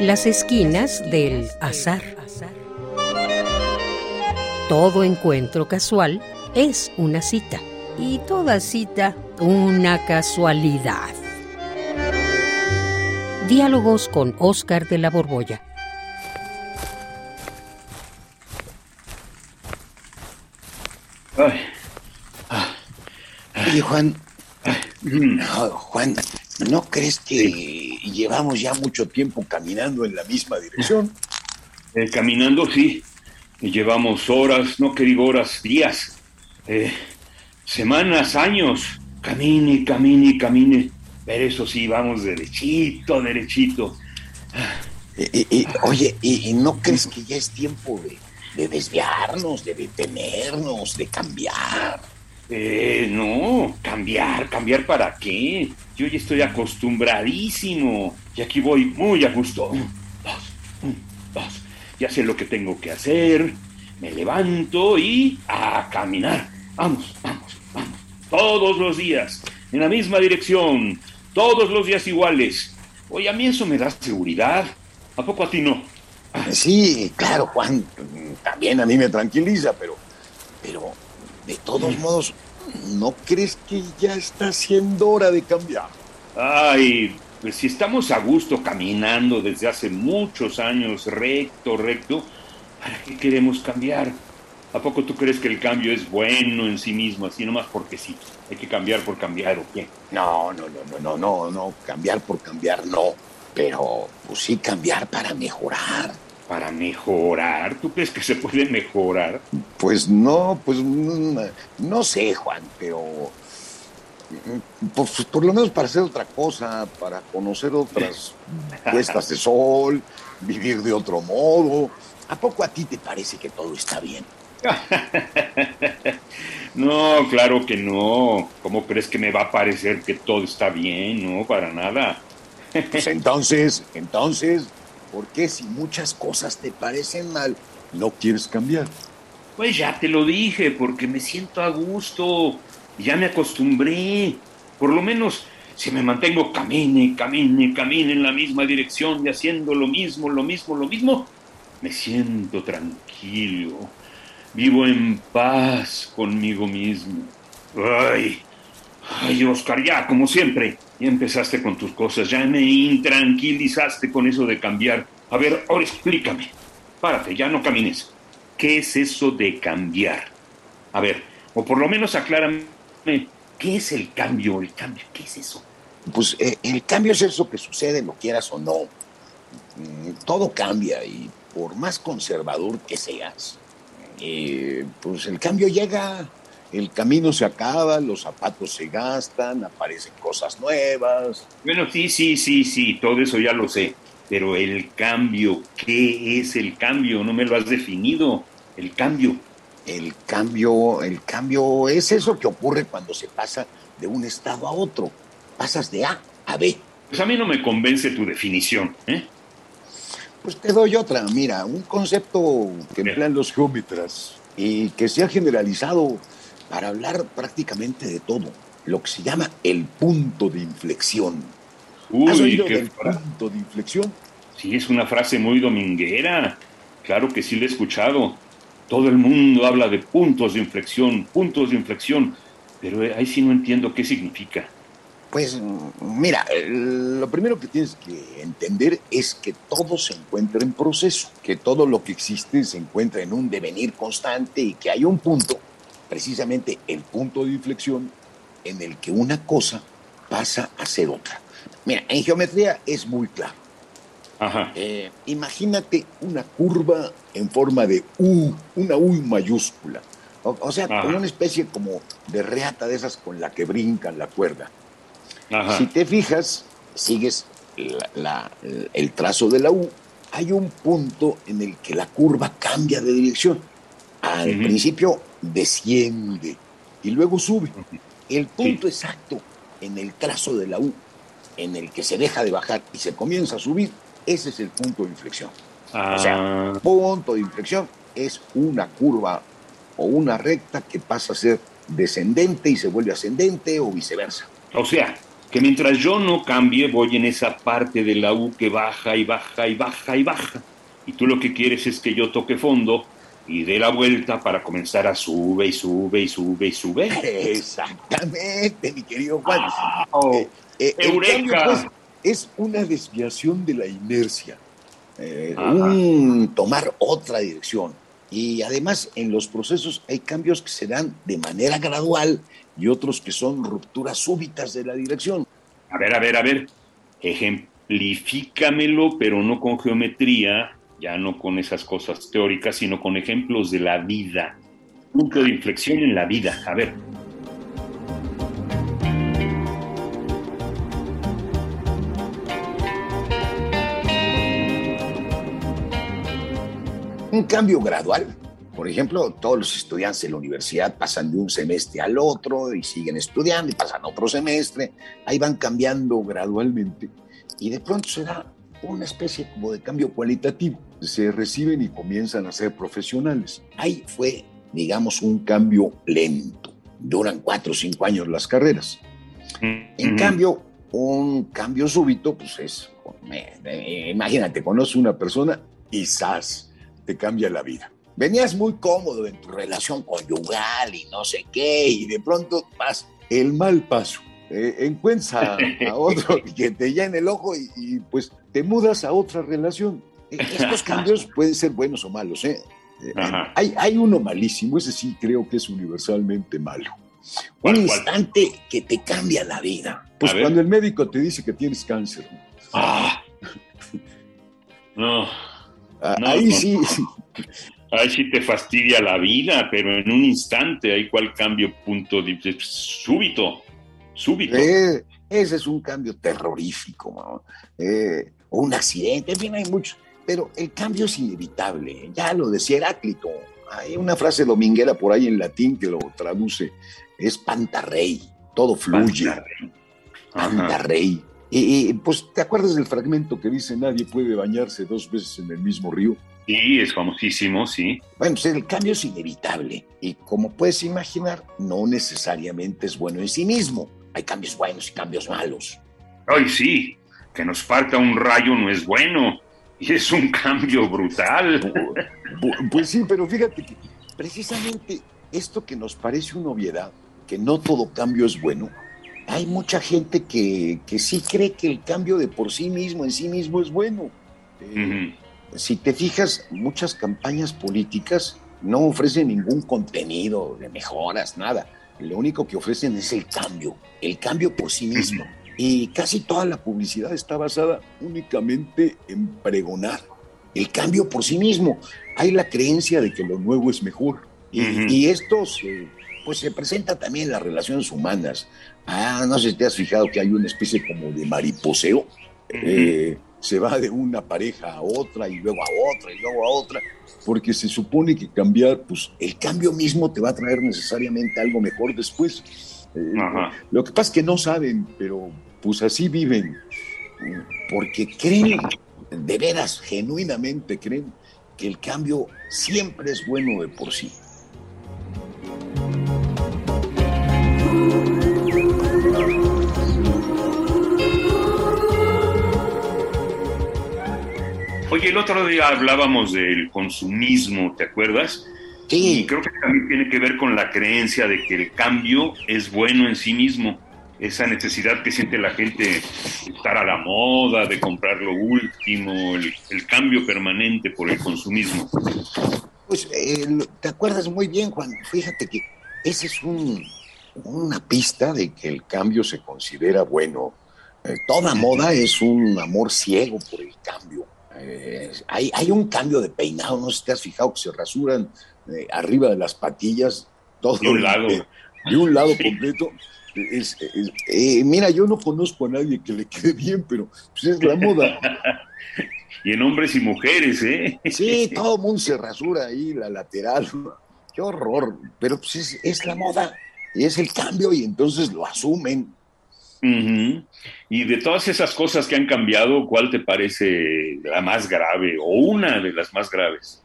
Las esquinas del azar. Todo encuentro casual es una cita y toda cita una casualidad. Diálogos con Oscar de la Borbolla. Oye, Juan, no, Juan, ¿no crees que llevamos ya mucho tiempo caminando en la misma dirección? Eh, caminando, sí. Y llevamos horas, no que digo horas, días, eh, semanas, años. Camine, camine, camine. Pero eso sí, vamos derechito, derechito. Y, oye, ¿y, no crees que ya es tiempo de, de desviarnos, de detenernos, de cambiar? Eh, no, cambiar, cambiar para qué. Yo ya estoy acostumbradísimo y aquí voy muy a gusto. Un, dos, un, dos. Ya sé lo que tengo que hacer. Me levanto y a caminar. Vamos, vamos, vamos. Todos los días, en la misma dirección, todos los días iguales. Oye, a mí eso me da seguridad. ¿A poco a ti no? Sí, claro, Juan. También a mí me tranquiliza, pero, pero de todos modos, ¿no crees que ya está siendo hora de cambiar? Ay, pues si estamos a gusto caminando desde hace muchos años recto, recto, ¿para qué queremos cambiar? ¿A poco tú crees que el cambio es bueno en sí mismo, así nomás porque sí? ¿Hay que cambiar por cambiar o qué? No, no, no, no, no, no, no, cambiar por cambiar no, pero pues sí cambiar para mejorar para mejorar? ¿Tú crees que se puede mejorar? Pues no, pues mm, no sé, Juan, pero pues, por lo menos para hacer otra cosa, para conocer otras puestas de sol, vivir de otro modo. ¿A poco a ti te parece que todo está bien? no, claro que no. ¿Cómo crees que me va a parecer que todo está bien? No, para nada. pues entonces, entonces, ¿Por qué si muchas cosas te parecen mal, no quieres cambiar? Pues ya te lo dije, porque me siento a gusto. Ya me acostumbré. Por lo menos si me mantengo camine, camine, camine en la misma dirección y haciendo lo mismo, lo mismo, lo mismo, me siento tranquilo. Vivo en paz conmigo mismo. Ay, ay, Oscar, ya, como siempre. Ya empezaste con tus cosas, ya me intranquilizaste con eso de cambiar. A ver, ahora explícame. Párate, ya no camines. ¿Qué es eso de cambiar? A ver, o por lo menos aclárame, ¿qué es el cambio? El cambio, ¿qué es eso? Pues eh, el cambio es eso que sucede, lo quieras o no. Mm, todo cambia y por más conservador que seas, eh, pues el cambio llega el camino se acaba, los zapatos se gastan, aparecen cosas nuevas. Bueno, sí, sí, sí, sí, todo eso ya lo sé. Pero el cambio, ¿qué es el cambio? No me lo has definido. El cambio. El cambio, el cambio es eso que ocurre cuando se pasa de un estado a otro. Pasas de A a B. Pues a mí no me convence tu definición, ¿eh? Pues te doy otra. Mira, un concepto que emplean los geómetras y que se ha generalizado para hablar prácticamente de todo, lo que se llama el punto de inflexión. Uy, ¿Has oído del punto de inflexión? Sí, es una frase muy dominguera. Claro que sí lo he escuchado. Todo el mundo habla de puntos de inflexión, puntos de inflexión, pero ahí sí no entiendo qué significa. Pues mira, lo primero que tienes que entender es que todo se encuentra en proceso, que todo lo que existe se encuentra en un devenir constante y que hay un punto precisamente el punto de inflexión en el que una cosa pasa a ser otra. Mira, en geometría es muy claro. Eh, imagínate una curva en forma de U, una U mayúscula. O, sea, con una especie como de reata de esas con la que brincan la cuerda. Si te fijas, sigues el trazo de la U, hay un punto en el que la curva cambia de dirección. Al principio desciende y luego sube. El punto exacto en el trazo de la U en el que se deja de bajar y se comienza a subir, ese es el punto de inflexión. O sea, ah. punto de inflexión es una curva o una recta que pasa a ser descendente y se vuelve ascendente o viceversa. O sea, que mientras yo no cambie voy en esa parte de la U que baja y baja y baja y baja. Y tú lo que quieres es que yo toque fondo y dé la vuelta para comenzar a sube y sube y sube y sube. Exactamente, mi querido Juan. Eh, eh, pues, es una desviación de la inercia, eh, un tomar otra dirección. Y además en los procesos hay cambios que se dan de manera gradual y otros que son rupturas súbitas de la dirección. A ver, a ver, a ver, ejemplifícamelo, pero no con geometría, ya no con esas cosas teóricas, sino con ejemplos de la vida. Punto de inflexión en la vida. A ver. Un cambio gradual. Por ejemplo, todos los estudiantes de la universidad pasan de un semestre al otro y siguen estudiando y pasan otro semestre. Ahí van cambiando gradualmente y de pronto se da una especie como de cambio cualitativo. Se reciben y comienzan a ser profesionales. Ahí fue, digamos, un cambio lento. Duran cuatro o cinco años las carreras. En cambio, un cambio súbito, pues es, imagínate, conoces una persona y ¡zas! te cambia la vida. Venías muy cómodo en tu relación conyugal y no sé qué, y de pronto vas el mal paso eh, encuentras a, otro que te llena el ojo y, pues te mudas a otra relación. E, estos cambios pueden ser buenos o malos. ¿eh? eh hay, hay uno malísimo, ese sí creo que es universalmente malo. Un instante que te cambia la vida. Pues cuando el médico te dice que tienes cáncer. Ah. No. Ah, ahí sí. Ahí sí te fastidia la vida, pero en un instante hay cual cambio punto de, súbito súbito. Eh, ese es un cambio terrorífico, eh, un accidente, en fin, hay muchos. Pero el cambio es inevitable, ya lo decía Heráclito. Hay una frase dominguera por ahí en latín que lo traduce, es pantarrey, todo fluye. Pantarrey. Y, pues, ¿te acuerdas del fragmento que dice nadie puede bañarse dos veces en el mismo río? Sí, es famosísimo, sí. Bueno, pues el cambio es inevitable y como puedes imaginar, no necesariamente es bueno en sí mismo hay cambios buenos y cambios malos. Ay, sí, que nos falta un rayo no es bueno. Y es un cambio brutal. Pues sí, pero fíjate que precisamente esto que nos parece una obviedad, que no todo cambio es bueno, hay mucha gente que, que sí cree que el cambio de por sí mismo, en sí mismo, es bueno. Eh, si te fijas, muchas campañas políticas no ofrecen ningún contenido de mejoras, nada lo único que ofrecen es el cambio, el cambio por sí mismo. Y casi toda la publicidad está basada únicamente en pregonar el cambio por sí mismo. Hay la creencia de que lo nuevo es mejor. Y, esto se, pues se presenta también en las relaciones humanas. Ah, no sé si te has fijado que hay una especie como de mariposeo. Eh, se va de una pareja a otra y luego a otra y luego a otra porque se supone que cambiar, pues el cambio mismo te va a traer necesariamente algo mejor después. Eh, lo que pasa es que no saben, pero pues así viven, porque creen, de veras, genuinamente creen que el cambio siempre es bueno de por sí. Oye, el otro día hablábamos del consumismo, ¿te acuerdas? Sí. Y creo que también tiene que ver con la creencia de que el cambio es bueno en sí mismo. Esa necesidad que siente la gente de estar a la moda, de comprar lo último, el, cambio permanente por el consumismo. Pues eh, te acuerdas muy bien, Juan. Fíjate que esa es una pista de que el cambio se considera bueno. Eh, toda moda es un amor ciego por el cambio eh, hay, hay, un cambio de peinado, no sé si te has fijado que se rasuran eh, arriba de las patillas, todo de un lado, de un lado completo. Eh, mira, yo no conozco a nadie que le quede bien, pero pues, es la moda. y en hombres y mujeres, ¿eh? Sí, todo el mundo se rasura ahí, la lateral. Qué horror, pero pues es, es la moda, y es el cambio, y entonces lo asumen. Y de todas esas cosas que han cambiado, ¿cuál te parece la más grave o una de las más graves?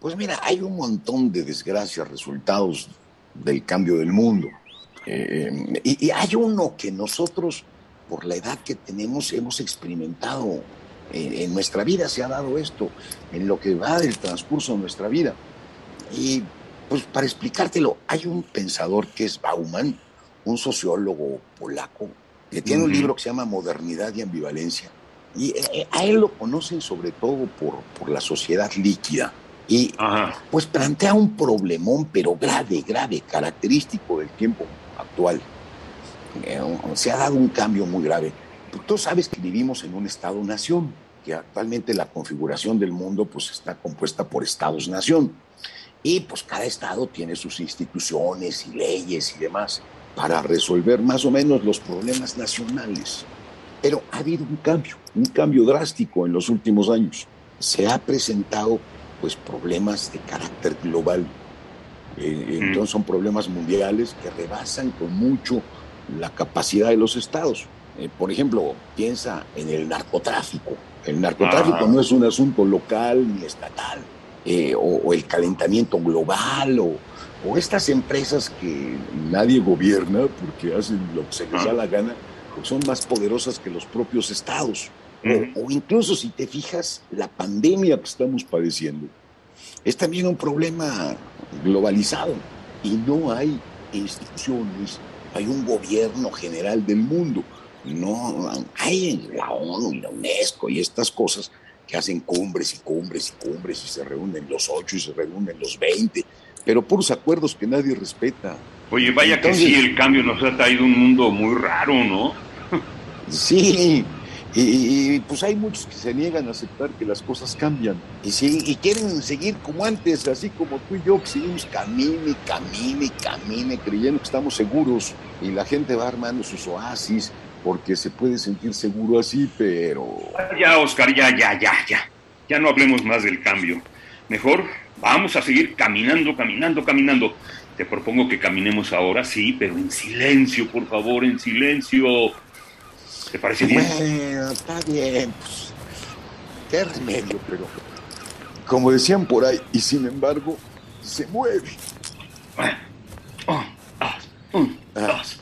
Pues mira, hay un montón de desgracias, resultados del cambio del mundo. Eh, y, hay uno que nosotros por la edad que tenemos hemos experimentado. En, nuestra vida se ha dado esto, en lo que va del transcurso de nuestra vida. Y pues para explicártelo, hay un pensador que es Bauman, un sociólogo polaco, que tiene un libro que se llama Modernidad y Ambivalencia. Y eh, eh, a él lo conocen sobre todo por, por la sociedad líquida. Y pues plantea un problemón, pero grave, grave, característico del tiempo actual. Eh, se ha dado un cambio muy grave. Tú sabes que vivimos en un Estado-nación, que actualmente la configuración del mundo pues, está compuesta por Estados-nación. Y pues cada Estado tiene sus instituciones y leyes y demás para resolver más o menos los problemas nacionales. Pero ha habido un cambio, un cambio drástico en los últimos años. Se ha presentado pues problemas de carácter global. Eh, mm. entonces son problemas mundiales que rebasan con mucho la capacidad de los estados. Eh, por ejemplo, piensa en el narcotráfico. El narcotráfico no es un asunto local ni estatal, eh, o, el calentamiento global, o, o estas empresas que nadie gobierna porque hacen lo que se les da la gana, porque son más poderosas que los propios estados. o, incluso si te fijas, la pandemia que estamos padeciendo es también un problema globalizado y no hay instituciones, hay un gobierno general del mundo. No hay la ONU y la UNESCO y estas cosas que hacen cumbres y cumbres y cumbres y se reúnen los ocho y se reúnen los veinte pero puros acuerdos que nadie respeta. Oye, vaya que sí, el cambio nos ha traído un mundo muy raro, ¿no? sí, y, pues hay muchos que se niegan a aceptar que las cosas cambian y, sí, y quieren seguir como antes, así como tú y yo, que seguimos camine, camine, camine, creyendo que estamos seguros y la gente va armando sus oasis porque se puede sentir seguro así, pero... Ya, Oscar, ya, ya, ya, ya. Ya no hablemos más del cambio. Mejor Vamos a seguir caminando, caminando, caminando. Te propongo que caminemos ahora, sí, pero en silencio, por favor, en silencio. ¿Te parece bien? Bueno, está bien. Pues, qué remedio, pero como decían por ahí, y sin embargo, se mueve. un, dos, dos.